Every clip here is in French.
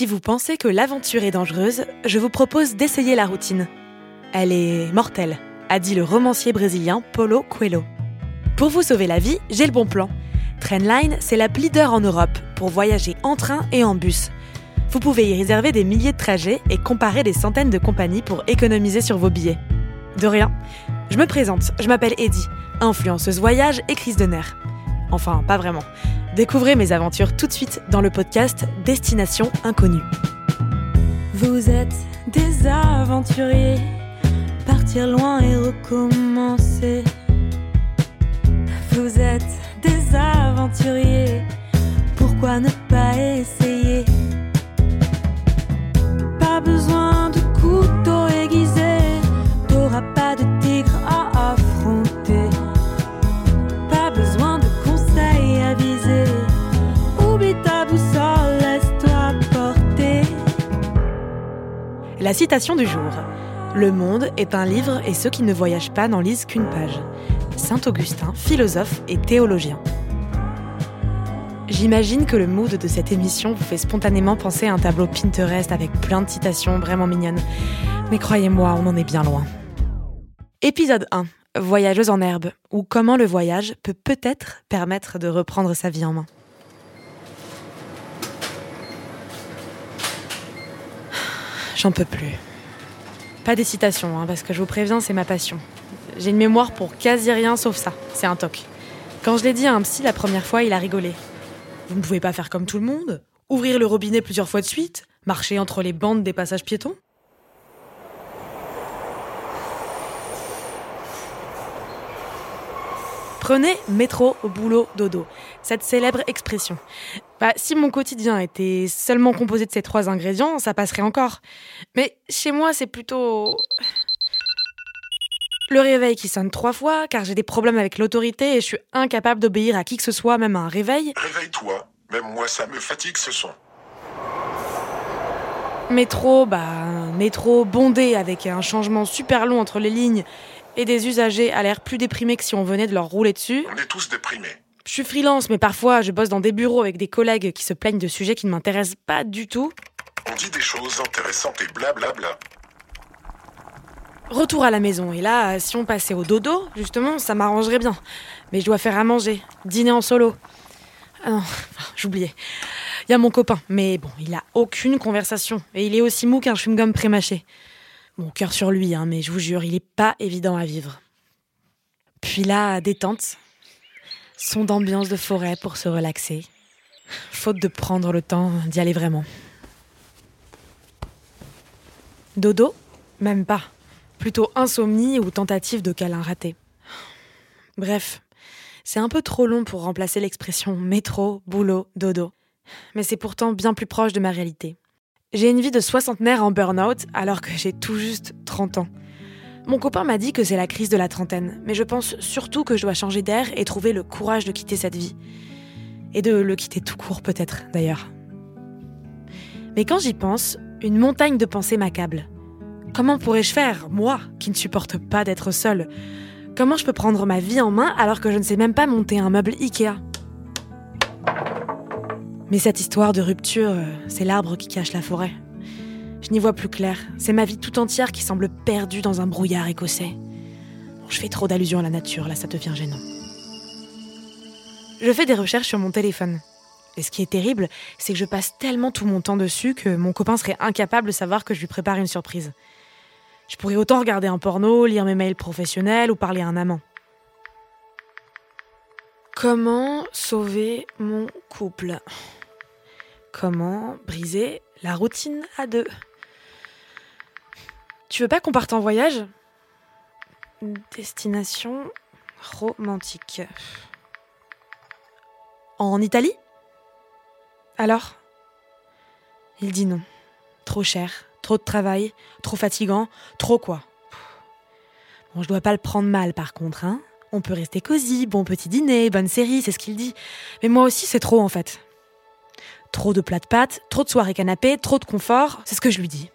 Si vous pensez que l'aventure est dangereuse, je vous propose d'essayer la routine. Elle est mortelle, a dit le romancier brésilien Paulo Coelho. Pour vous sauver la vie, j'ai le bon plan. Trainline, c'est la leader en Europe pour voyager en train et en bus. Vous pouvez y réserver des milliers de trajets et comparer des centaines de compagnies pour économiser sur vos billets. De rien. Je me présente, je m'appelle Eddie, influenceuse voyage et crise de nerfs. Enfin, pas vraiment. Découvrez mes aventures tout de suite dans le podcast Destination Inconnue. Vous êtes des aventuriers, partir loin et recommencer. Vous êtes des aventuriers, pourquoi ne pas essayer? La citation du jour. Le monde est un livre et ceux qui ne voyagent pas n'en lisent qu'une page. Saint Augustin, philosophe et théologien. J'imagine que le mood de cette émission vous fait spontanément penser à un tableau Pinterest avec plein de citations vraiment mignonnes. Mais croyez-moi, on en est bien loin. Épisode 1. Voyageuse en herbe, ou comment le voyage peut peut-être permettre de reprendre sa vie en main. J'en peux plus. Pas des citations, hein, parce que je vous préviens, c'est ma passion. J'ai une mémoire pour quasi rien sauf ça. C'est un toc. Quand je l'ai dit à un psy la première fois, il a rigolé. Vous ne pouvez pas faire comme tout le monde Ouvrir le robinet plusieurs fois de suite Marcher entre les bandes des passages piétons Prenez métro, boulot, dodo. Cette célèbre expression. Bah, si mon quotidien était seulement composé de ces trois ingrédients, ça passerait encore. Mais chez moi, c'est plutôt le réveil qui sonne trois fois, car j'ai des problèmes avec l'autorité et je suis incapable d'obéir à qui que ce soit, même à un réveil. Réveille-toi. Même moi, ça me fatigue ce son. Métro, bah, un métro bondé avec un changement super long entre les lignes et des usagers à l'air plus déprimés que si on venait de leur rouler dessus. On est tous déprimés. Je suis freelance, mais parfois je bosse dans des bureaux avec des collègues qui se plaignent de sujets qui ne m'intéressent pas du tout. On dit des choses intéressantes et blablabla. Retour à la maison, et là, si on passait au dodo, justement, ça m'arrangerait bien. Mais je dois faire à manger, dîner en solo. Ah non, j'oubliais. Il y a mon copain, mais bon, il a aucune conversation. Et il est aussi mou qu'un chewing-gum prémâché. Mon cœur sur lui, hein, mais je vous jure, il est pas évident à vivre. Puis là, détente. Son d'ambiance de forêt pour se relaxer. Faute de prendre le temps d'y aller vraiment. Dodo? Même pas. Plutôt insomnie ou tentative de câlin raté. Bref, c'est un peu trop long pour remplacer l'expression métro, boulot, dodo. Mais c'est pourtant bien plus proche de ma réalité. J'ai une vie de soixantenaire en burn-out alors que j'ai tout juste 30 ans. Mon copain m'a dit que c'est la crise de la trentaine, mais je pense surtout que je dois changer d'air et trouver le courage de quitter cette vie. Et de le quitter tout court peut-être, d'ailleurs. Mais quand j'y pense, une montagne de pensées m'accable. Comment pourrais-je faire, moi, qui ne supporte pas d'être seule? Comment je peux prendre ma vie en main alors que je ne sais même pas monter un meuble Ikea? Mais cette histoire de rupture, euh, c'est l'arbre qui cache la forêt. Je n'y vois plus clair. C'est ma vie tout entière qui semble perdue dans un brouillard écossais. Je fais trop d'allusions à la nature, là ça devient gênant. Je fais des recherches sur mon téléphone. Et ce qui est terrible, c'est que je passe tellement tout mon temps dessus que mon copain serait incapable de savoir que je lui prépare une surprise. Je pourrais autant regarder un porno, lire mes mails professionnels ou parler à un amant. Comment sauver mon couple? Comment briser la routine à deux? Tu veux pas qu'on parte en voyage? Destination romantique. En Italie? Alors? Il dit non. Trop cher, trop de travail, trop fatigant, trop quoi Bon, je dois pas le prendre mal par contre, hein On peut rester cosy, bon petit dîner, bonne série, c'est ce qu'il dit. Mais moi aussi, c'est trop en fait. Trop de plats de pâtes, trop de soirées canapé, trop de confort, c'est ce que je lui dis.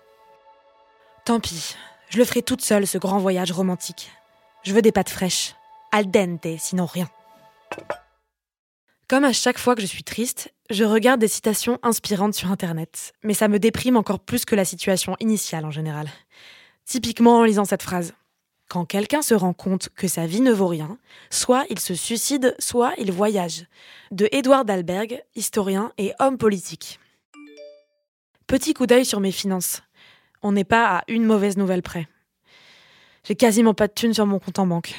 Tant pis, je le ferai toute seule ce grand voyage romantique. Je veux des pâtes fraîches, al dente, sinon rien. Comme à chaque fois que je suis triste, Je regarde des citations inspirantes sur Internet, mais ça me déprime encore plus que la situation initiale en général. Typiquement en lisant cette phrase. Quand quelqu'un se rend compte que sa vie ne vaut rien, soit il se suicide, soit il voyage. De Edouard Dalberg, historien et homme politique. Petit coup d'œil sur mes finances. On n'est pas à une mauvaise nouvelle près. J'ai quasiment pas de thunes sur mon compte en banque.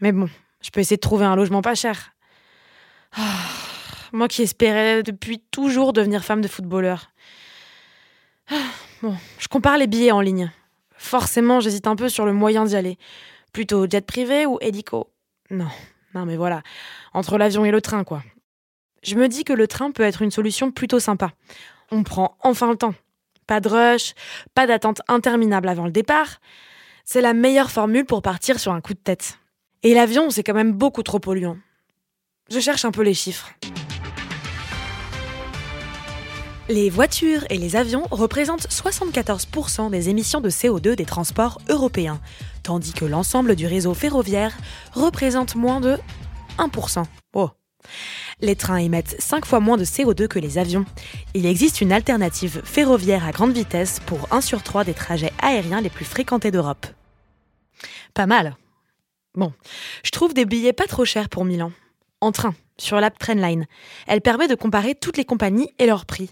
Mais bon, je peux essayer de trouver un logement pas cher. Ah, moi qui espérais depuis toujours devenir femme de footballeur. Ah, bon, je compare les billets en ligne. Forcément, j'hésite un peu sur le moyen d'y aller. Plutôt jet privé ou hélico? Non, non mais voilà, entre l'avion et le train quoi. Je me dis que le train peut être une solution plutôt sympa. On prend enfin le temps. Pas de rush, pas d'attente interminable avant le départ. C'est la meilleure formule pour partir sur un coup de tête. Et l'avion, c'est quand même beaucoup trop polluant. Je cherche un peu les chiffres. Les voitures et les avions représentent 74% des émissions de CO2 des transports européens, tandis que l'ensemble du réseau ferroviaire représente moins de 1%. Les trains émettent 5 fois moins de CO2 que les avions. Il existe une alternative ferroviaire à grande vitesse pour 1 sur 3 des trajets aériens les plus fréquentés d'Europe. Pas mal. Bon, je trouve des billets pas trop chers pour Milan. En train, sur l'app Trainline. Elle permet de comparer toutes les compagnies et leurs prix.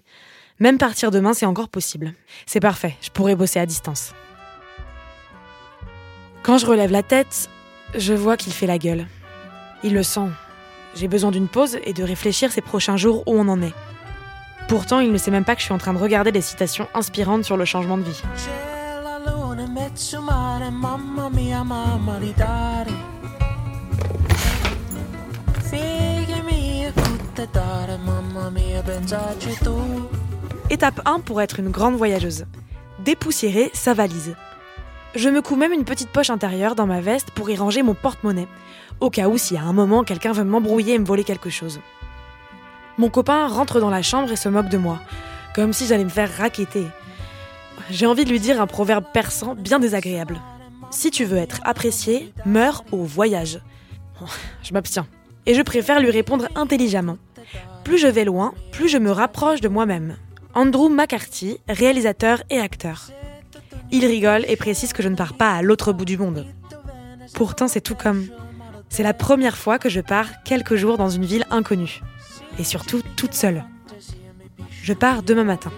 Même partir demain, c'est encore possible. C'est parfait, je pourrais bosser à distance. Quand je relève la tête, je vois qu'il fait la gueule. Il le sent. J'ai besoin d'une pause et de réfléchir ces prochains jours où on en est. Pourtant, il ne sait même pas que je suis en train de regarder des citations inspirantes sur le changement de vie. Étape 1 pour être une grande voyageuse. Dépoussiérer sa valise. Je me couds même une petite poche intérieure dans ma veste pour y ranger mon porte-monnaie, au cas où y a un moment quelqu'un veut m'embrouiller et me voler quelque chose. Mon copain rentre dans la chambre et se moque de moi, comme si j'allais me faire raqueter. J'ai envie de lui dire un proverbe persan bien désagréable. Si tu veux être apprécié, meurs au voyage. Je m'abstiens. Et je préfère lui répondre intelligemment. Plus je vais loin, plus je me rapproche de moi-même. Andrew McCarthy, réalisateur et acteur. Il rigole et précise que je ne pars pas à l'autre bout du monde. Pourtant, c'est tout comme. C'est la première fois que je pars quelques jours dans une ville inconnue. Et surtout toute seule. Je pars demain matin.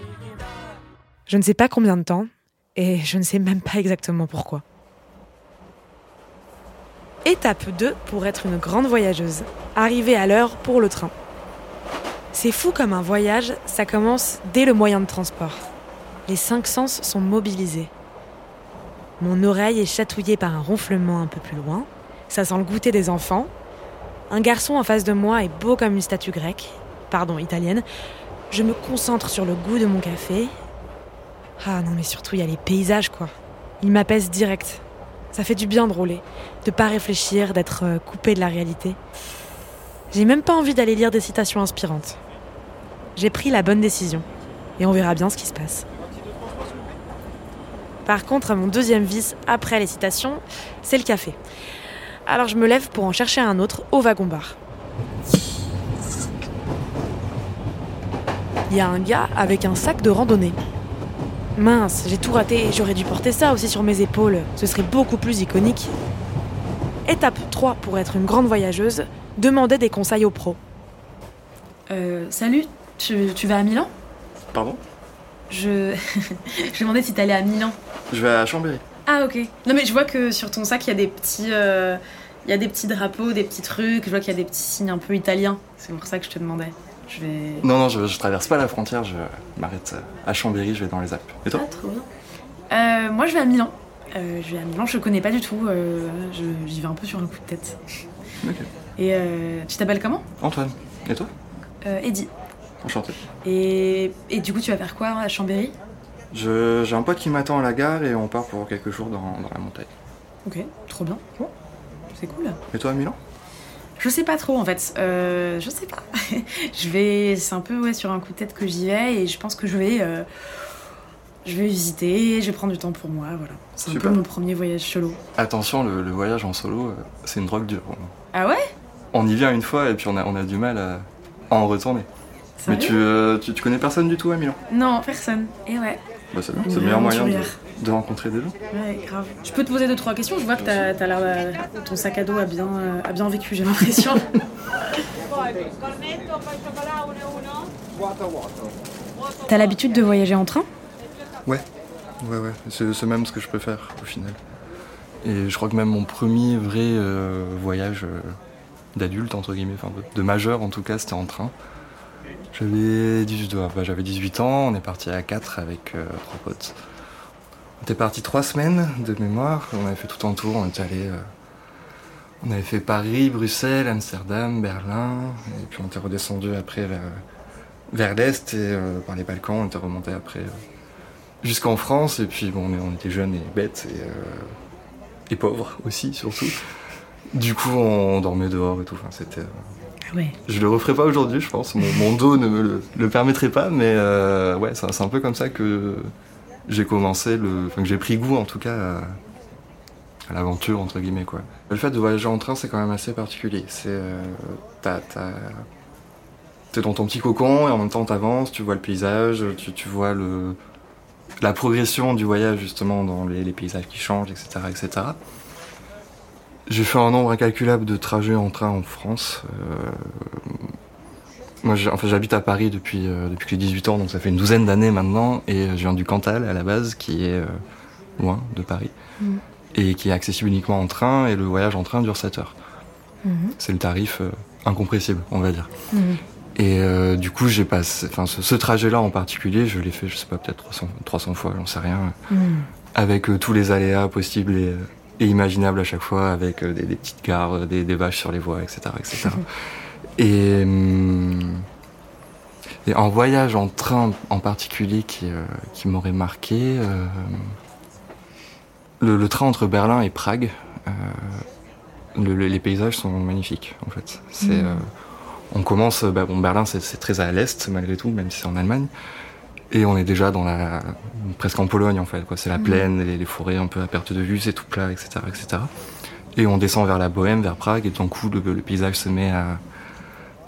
Je ne sais pas combien de temps, et je ne sais même pas exactement pourquoi. Étape 2 pour être une grande voyageuse. Arriver à l'heure pour le train. C'est fou comme un voyage, ça commence dès le moyen de transport. Les cinq sens sont mobilisés. Mon oreille est chatouillée par un ronflement un peu plus loin. Ça sent le goûter des enfants. Un garçon en face de moi est beau comme une statue grecque, pardon, italienne. Je me concentre sur le goût de mon café. Ah non, mais surtout, il y a les paysages, quoi. Ils m'apaisent direct. Ça fait du bien de rouler, de pas réfléchir, d'être euh, coupé de la réalité. J'ai même pas envie d'aller lire des citations inspirantes. J'ai pris la bonne décision, et on verra bien ce qui se passe. Par contre, mon deuxième vice, après les citations, c'est le café. Alors je me lève pour en chercher un autre au wagon-bar. Il y a un gars avec un sac de randonnée. Mince, j'ai tout raté, j'aurais dû porter ça aussi sur mes épaules, ce serait beaucoup plus iconique. Étape 3 pour être une grande voyageuse, demander des conseils aux pros. Euh, salut, tu, tu vas à Milan? Pardon? Je. je demandais si t'allais à Milan. Je vais à Chambéry. Ah, ok. Non, mais je vois que sur ton sac, il y a des petits. euh, Il y a des petits drapeaux, des petits trucs. Je vois qu'il y a des petits signes un peu italiens. C'est pour ça que je te demandais. Je vais. Non, non, je, je traverse pas la frontière, je m'arrête à Chambéry, je vais dans les Alpes. Et toi Ah, trop bien. Euh, moi, je vais à Milan. Euh, je vais à Milan, je connais pas du tout. euh, je- J'y vais un peu sur un coup de tête. Ok. Et euh, tu t'appelles comment? Antoine. Et toi? Euh, Eddie. Enchanté. Et, et du coup, tu vas faire quoi à Chambéry? J'ai un pote qui m'attend à la gare et on part pour quelques jours dans, dans la montagne. Ok, trop bien. C'est cool. Et toi à Milan? Je sais pas trop en fait. Euh, je sais pas. je vais. C'est un peu ouais, sur un coup de tête que j'y vais et je pense que je vais. euh, je vais visiter, je vais prendre du temps pour moi, voilà. C'est un peu mon premier voyage solo. Attention, le, le voyage en solo, euh, c'est une drogue dure. Ah ouais? On y vient une fois et puis on a, on a du mal à, à en retourner. Mais tu, euh, tu, tu connais personne du tout à Milan? Non, personne. Et ouais. Bah c'est bien, Une c'est le meilleur moyen de, rencontrer des gens. Ouais, grave. Je peux te poser deux trois questions. Je vois que t'as, t'as l'air, euh, ton sac à dos a bien, euh, a bien vécu. J'ai l'impression. T'as l'habitude de voyager en train? Ouais, ouais, ouais. C'est c'est même ce que je préfère au final. Et je crois que même mon premier vrai euh, voyage euh, d'adulte, entre guillemets, enfin de, de majeur en tout cas, c'était en train. J'avais 18, ouais, bah, j'avais 18 ans, on est parti à 4 avec euh, trois potes. On était parti trois semaines de mémoire, on avait fait tout un tour, on était allé. euh, on avait fait Paris, Bruxelles, Amsterdam, Berlin, et puis on était redescendu après vers, vers l'Est et euh, par les Balkans, on était remonté après. jusqu'en France. Et puis, bon, on, était jeunes et bêtes et, pauvres aussi, surtout. Du coup, on dormait dehors et tout. C'était. Ouais. Je le referai pas aujourd'hui, je pense. Mon, dos ne me le, permettrait pas, mais euh, ouais, c'est un peu comme ça que j'ai commencé, que j'ai pris goût en tout cas à, l'aventure entre guillemets quoi. Le fait de voyager en train, c'est quand même assez particulier. C'est euh, t'es dans ton petit cocon et en même temps t'avances, tu vois le paysage, tu, vois la progression du voyage justement dans les, les paysages qui changent, etc., etc. J'ai fait un nombre incalculable de trajets en train en France. Euh, moi, enfin, j'habite à Paris depuis, euh, depuis que j'ai 18 ans, donc ça fait une douzaine d'années maintenant, et je viens du Cantal à la base, qui est euh, loin de Paris, Mhm. et qui est accessible uniquement en train, et le voyage en train dure 7 heures. Mhm. C'est le tarif euh, incompressible, on va dire. Mhm. Et du coup, j'ai passé, enfin, ce, ce trajet-là en particulier, je l'ai fait, je sais pas, peut-être 300, 300 fois, j'en sais rien, Mhm. avec tous les aléas possibles et, et imaginables à chaque fois, avec euh, des, des petites gares, euh, des, des vaches sur les voies, etc., etc. et, hum, et un voyage en train en particulier qui, euh, qui m'aurait marqué, euh, le, le train entre Berlin et Prague. euh, le- le- les paysages sont magnifiques, en fait. C'est euh, on commence, bah, bon, Berlin c'est c'est très à l'est malgré tout, même si c'est en Allemagne. Et on est déjà dans la, presque en Pologne en fait, quoi. C'est la plaine, les, les forêts un peu à perte de vue, c'est tout plat, etc., etc. Et on descend vers la Bohème, vers Prague, et d'un coup le, le paysage se met à,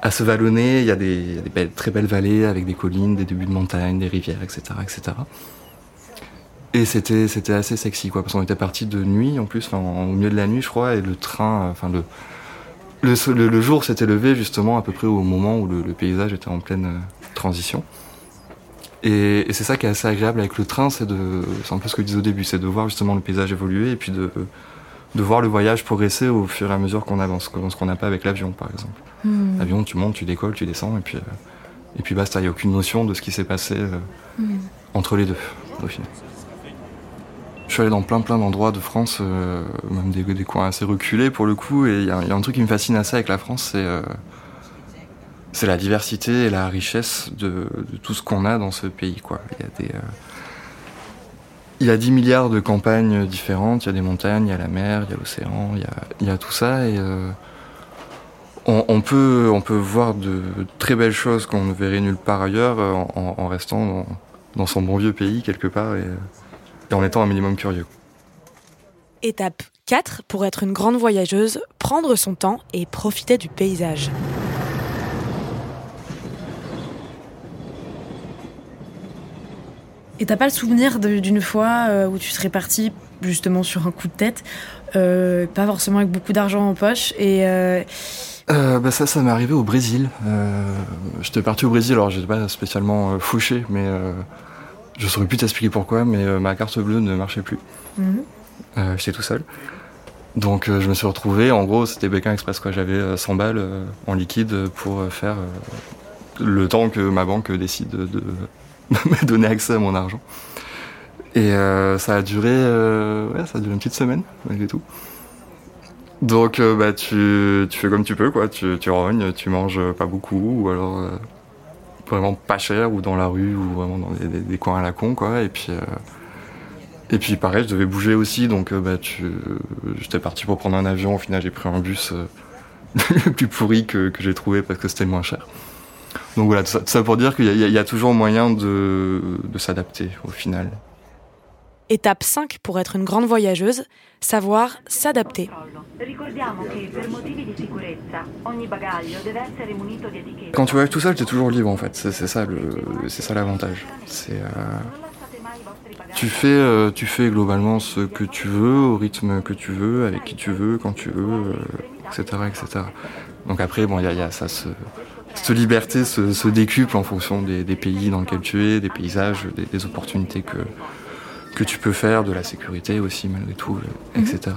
à se vallonner. Il y a des, il y a des belles- très belles vallées avec des collines, des débuts de montagnes, des rivières, etc., etc. Et c'était c'était assez sexy quoi, parce qu'on était parti de nuit en plus, enfin au milieu de la nuit je crois, et le train, enfin le le, le- le jour s'était levé justement à peu près au moment où le, le paysage était en pleine euh, transition. Et, et c'est ça qui est assez agréable avec le train, c'est de, c'est un peu ce que je disais au début, c'est de voir justement le paysage évoluer et puis de, de voir le voyage progresser au fur et à mesure qu'on avance, ce qu'on n'a pas avec l'avion par exemple. Mhm. L'avion, tu montes, tu décolles, tu descends et puis, euh, et puis basta, il n'y a aucune notion de ce qui s'est passé euh, Mhm. entre les deux au final. Je suis allé dans plein plein d'endroits de France, euh, même des, des coins assez reculés pour le coup, et il y, y a un truc qui me fascine assez avec la France, c'est euh, c'est la diversité et la richesse de, tout ce qu'on a dans ce pays. Il y a des, euh, il y a 10 milliards de campagnes différentes, il y a des montagnes, il y a la mer, il y a l'océan, il y a, il y a tout ça, et euh, on, peut, on peut voir de très belles choses qu'on ne verrait nulle part ailleurs euh, en, restant dans, son bon vieux pays quelque part et, et en étant un minimum curieux. Étape 4 pour être une grande voyageuse, prendre son temps et profiter du paysage. Et t'as pas le souvenir d'une fois euh, où tu serais parti justement sur un coup de tête, euh, pas forcément avec beaucoup d'argent en poche, et euh, Euh, bah ça, ça m'est arrivé au Brésil. J'étais parti au Brésil, alors j'étais pas spécialement fauché, mais je saurais plus t'expliquer pourquoi, mais ma carte bleue ne marchait plus. mhm. J'étais tout seul. Donc je me suis retrouvé, en gros c'était Pékin Express quoi, j'avais euh, 100 balles en liquide pour faire le temps que ma banque décide de, de me donner accès à mon argent. Et euh, ça a duré, euh, ouais, ça a duré une petite semaine malgré tout. Donc euh, bah tu, tu fais comme tu peux quoi, tu, tu rognes, tu manges pas beaucoup ou alors vraiment pas cher ou dans la rue ou vraiment dans des, coins à la con quoi. Et puis et puis pareil, je devais bouger aussi, donc bah, tu... j'étais parti pour prendre un avion. Au final, j'ai pris un bus le plus pourri que, que j'ai trouvé parce que c'était le moins cher. Donc voilà, tout ça, tout ça pour dire qu'il y, a- y y toujours moyen de, de s'adapter au final. Étape 5 pour être une grande voyageuse, savoir s'adapter. Quand tu voyages tout seul, tu es toujours libre en fait. C'est ça le, c'est ça l'avantage. C'est euh, tu fais, euh, tu fais globalement ce que tu veux, au rythme que tu veux, avec qui tu veux, quand tu veux, etc., euh, etc. Donc après, bon, il y, a ça, ce, cette liberté se, se, décuple en fonction des, des, pays dans lesquels tu es, des paysages, des, des, opportunités que que tu peux faire, de la sécurité aussi malgré tout, mhm. etc.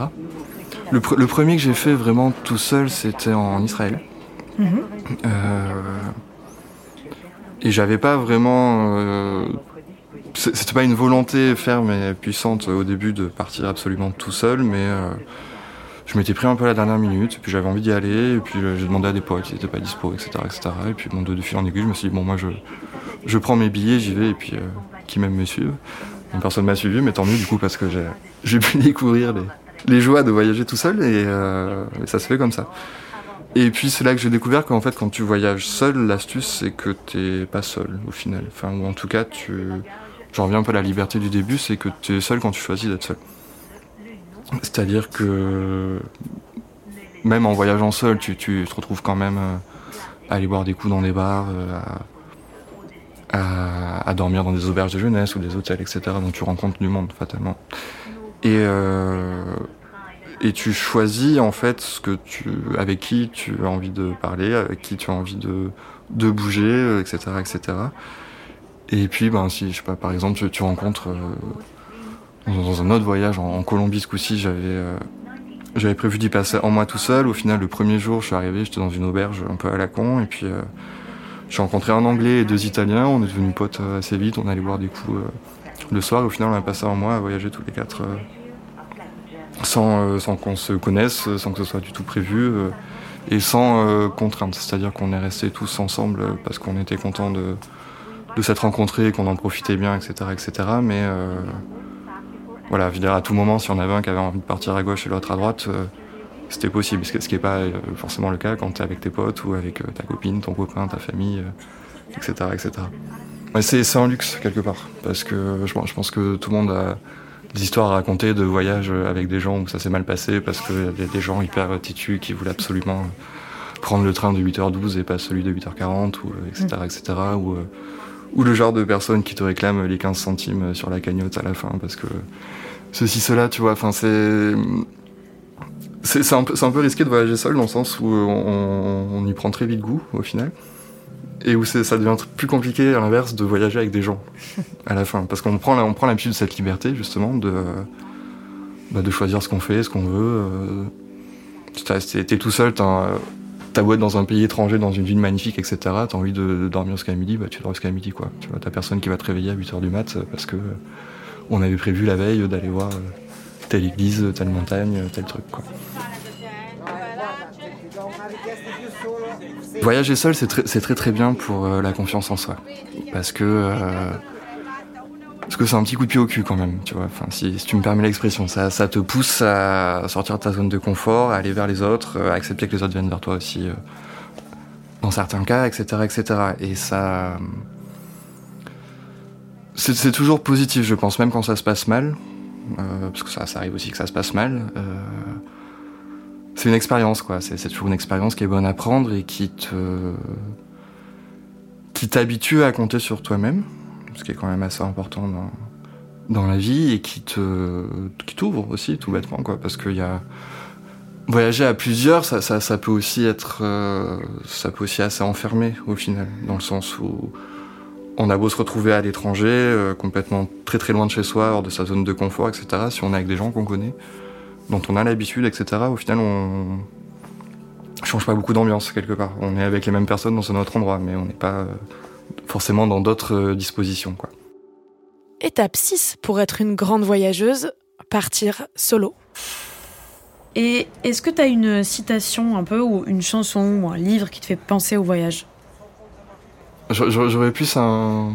Le, pr le, premier que j'ai fait vraiment tout seul, c'était en Israël. Mhm. Euh, et j'avais pas vraiment euh, c'était pas une volonté ferme et puissante au début de partir absolument tout seul, mais euh, je m'étais pris un peu à la dernière minute, puis j'avais envie d'y aller, et puis euh, j'ai demandé à des potes qui n'étaient pas dispo, etc., etc. Et puis bon, de fil en aiguille, je me suis dit bon, moi je, je prends mes billets, j'y vais, et puis euh, qui même me suivent. Une personne m'a suivi, mais tant mieux du coup parce que j'ai pu découvrir les, les, joies de voyager tout seul, et, euh, et ça se fait comme ça. Et puis c'est là que j'ai découvert qu'en fait quand tu voyages seul, l'astuce c'est que t'es pas seul au final. Enfin ou en tout cas tu j'en reviens un peu à la liberté du début, c'est que tu es seul quand tu choisis d'être seul. C'est-à-dire que même en voyageant seul, tu, te retrouves quand même euh, à aller boire des coups dans des bars, euh, à, dormir dans des auberges de jeunesse ou des hôtels, etc. Donc tu rencontres du monde fatalement. Et, euh, et tu choisis en fait ce que tu, avec qui tu as envie de parler, avec qui tu as envie de, bouger, etc., etc. Et puis, ben, si, je sais pas, par exemple, tu, rencontres dans un autre voyage en, en Colombie ce coup-ci, j'avais euh, j'avais prévu d'y passer en moi tout seul. Au final, le premier jour, je suis arrivé, j'étais dans une auberge un peu à la con, et puis euh, j'ai rencontré un Anglais et deux Italiens. On est devenus potes assez vite. On allait boire des coups le soir. Au final, on a passé un mois à voyager tous les quatre, sans sans qu'on se connaisse, sans que ce soit du tout prévu. et sans contrainte, c'est-à-dire qu'on est restés tous ensemble parce qu'on était contents de, de s'être rencontrés, qu'on en profitait bien, etc., etc. Mais euh, voilà, je veux dire, à tout moment, si on avait un qui avait envie de partir à gauche et l'autre à droite, euh, c'était possible. Ce qui n'est pas euh, forcément le cas quand tu es avec tes potes ou avec euh, ta copine, ton copain, ta famille, etc., etc. Mais c'est un luxe quelque part, parce que je, pense que tout le monde a des histoires à raconter de voyages avec des gens où ça s'est mal passé parce qu'il y a des gens hyper têtus qui voulaient absolument prendre le train de 8h12 et pas celui de 8h40 ou etc etc ou ou le genre de personne qui te réclame les 15 centimes sur la cagnotte à la fin parce que ceci, cela, tu vois, enfin c'est. C'est un, peu, un peu risqué de voyager seul dans le sens où on, on y prend très vite goût au final et où ça devient plus compliqué à l'inverse de voyager avec des gens à la fin parce qu'on prend, on prend l'habitude de cette liberté justement de, bah, de choisir ce qu'on fait, ce qu'on veut. Euh, T'es tout seul, t'as t'as beau être dans un pays étranger, dans une ville magnifique, etc., t'as envie de, dormir jusqu'à midi, bah tu dors jusqu'à midi, quoi. Tu vois, t'as personne qui va te réveiller à 8h du mat parce que euh, on avait prévu la veille d'aller voir euh, telle église, telle montagne, tel truc, quoi. Voyager seul, c'est très, très bien pour euh, la confiance en soi. Parce que euh, parce que c'est un petit coup de pied au cul quand même, tu vois. Enfin, si, tu me permets l'expression, ça, te pousse à sortir de ta zone de confort, à aller vers les autres, à accepter que les autres viennent vers toi aussi, euh, dans certains cas, etc., etc. Et ça, c'est toujours positif, je pense, même quand ça se passe mal, euh, parce que ça, arrive aussi que ça se passe mal. Euh, c'est une expérience, quoi. C'est toujours une expérience qui est bonne à prendre et qui te, qui t'habitue à compter sur toi-même ce qui est quand même assez important dans, dans la vie et qui te qui t'ouvre aussi tout bêtement quoi. Parce qu'il y a voyager à plusieurs ça, ça, peut aussi être euh, ça peut aussi assez enfermé au final. Dans le sens où on a beau se retrouver à l'étranger euh, complètement très très loin de chez soi hors de sa zone de confort etc si on est avec des gens qu'on connaît dont on a l'habitude etc au final on change pas beaucoup d'ambiance quelque part. On est avec les mêmes personnes dans un autre endroit mais on n'est pas euh, forcément dans d'autres dispositions. Quoi. Étape 6 pour être une grande voyageuse, partir solo. Et est-ce que tu as une citation un peu, ou une chanson, ou un livre qui te fait penser au voyage? J'aurais plus un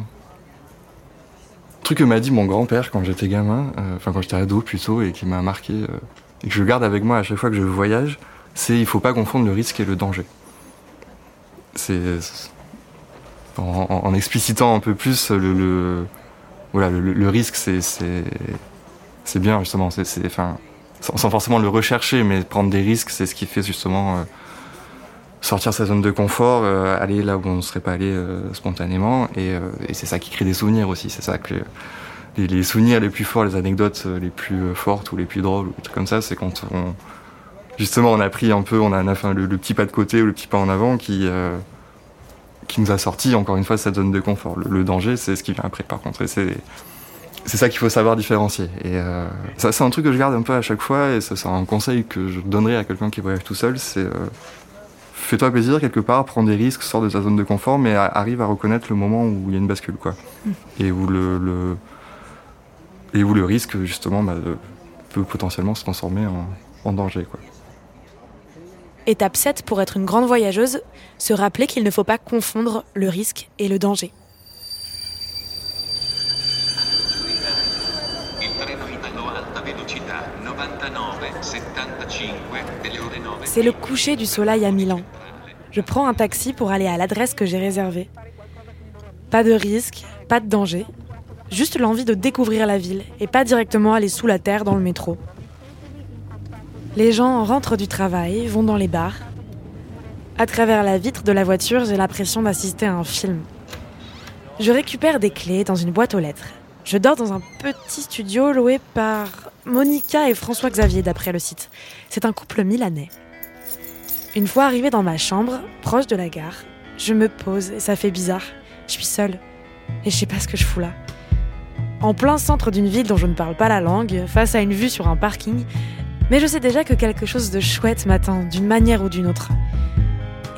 truc que m'a dit mon grand-père quand j'étais gamin, euh, enfin quand j'étais ado plutôt, et qui m'a marqué, euh, et que je garde avec moi à chaque fois que je voyage, c'est il faut pas confondre le risque et le danger. C'est en, explicitant un peu plus le, risque, c'est bien justement. C'est, sans, forcément le rechercher, mais prendre des risques, c'est ce qui fait justement euh, sortir sa zone de confort, euh, aller là où on ne serait pas allé euh, spontanément, et, c'est ça qui crée des souvenirs aussi. C'est ça que les, souvenirs les plus forts, les anecdotes les plus fortes ou les plus drôles, ou des trucs comme ça, c'est quand on justement on a pris un peu, on a, le, petit pas de côté ou le petit pas en avant qui qui nous a sorti encore une fois de cette zone de confort. Le, le danger, c'est ce qui vient après, par contre, et c'est c'est ça qu'il faut savoir différencier. Et euh, ça, c'est un truc que je garde un peu à chaque fois, et ça, c'est un conseil que je donnerais à quelqu'un qui voyage tout seul, c'est euh, fais-toi plaisir quelque part, prends des risques, sors de ta zone de confort, mais arrive à reconnaître le moment où il y a une bascule, quoi. Et où le, le- et où le risque, justement, bah, peut potentiellement se transformer en, en danger, quoi. Étape 7 pour être une grande voyageuse, se rappeler qu'il ne faut pas confondre le risque et le danger. Il treno in alta velocità 99-75 delle ore 9. C'est le coucher du soleil à Milan. Je prends un taxi pour aller à l'adresse que j'ai réservée. Pas de risque, pas de danger, juste l'envie de découvrir la ville et pas directement aller sous la terre dans le métro. Les gens rentrent du travail, vont dans les bars. À travers la vitre de la voiture, j'ai l'impression d'assister à un film. Je récupère des clés dans une boîte aux lettres. Je dors dans un petit studio loué par Monica et François Xavier d'après le site. C'est un couple milanais. Une fois arrivée dans ma chambre, proche de la gare, je me pose et ça fait bizarre. Je suis seule. Et je sais pas ce que je fous là. En plein centre d'une ville dont je ne parle pas la langue, face à une vue sur un parking, mais je sais déjà que quelque chose de chouette m'attend, d'une manière ou d'une autre.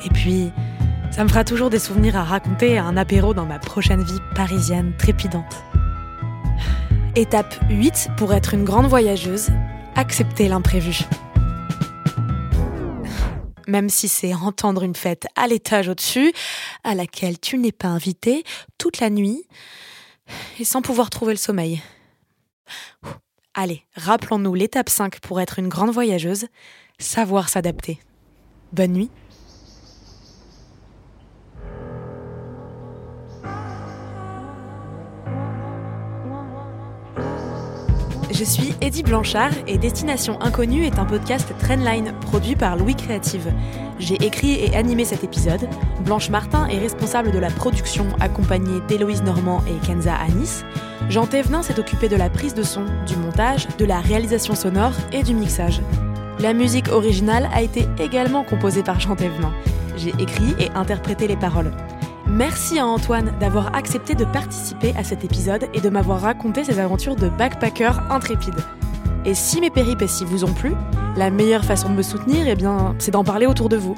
Et puis, ça me fera toujours des souvenirs à raconter à un apéro dans ma prochaine vie parisienne trépidante. Étape 8 pour être une grande voyageuse, accepter l'imprévu. Même si c'est entendre une fête à l'étage au-dessus, à laquelle tu n'es pas invité, toute la nuit, et sans pouvoir trouver le sommeil. Allez, rappelons-nous l'étape 5 pour être une grande voyageuse, savoir s'adapter. Bonne nuit. Je suis Eddie Blanchard et Destination Inconnue est un podcast Trendline produit par Louis Créative. J'ai écrit et animé cet épisode. Blanche Martin est responsable de la production accompagnée d'Héloïse Normand et Kenza Anis. Jean Thévenin s'est occupé de la prise de son, du montage, de la réalisation sonore et du mixage. La musique originale a été également composée par Jean Thévenin. J'ai écrit et interprété les paroles. Merci à Antoine d'avoir accepté de participer à cet épisode et de m'avoir raconté ses aventures de backpacker intrépide. Et si mes péripéties vous ont plu, la meilleure façon de me soutenir, eh bien, c'est d'en parler autour de vous.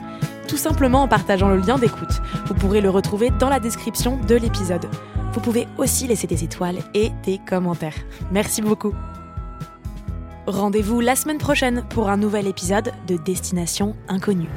Tout simplement en partageant le lien d'écoute. Vous pourrez le retrouver dans la description de l'épisode. Vous pouvez aussi laisser des étoiles et des commentaires. Merci beaucoup. Rendez-vous la semaine prochaine pour un nouvel épisode de Destination Inconnue.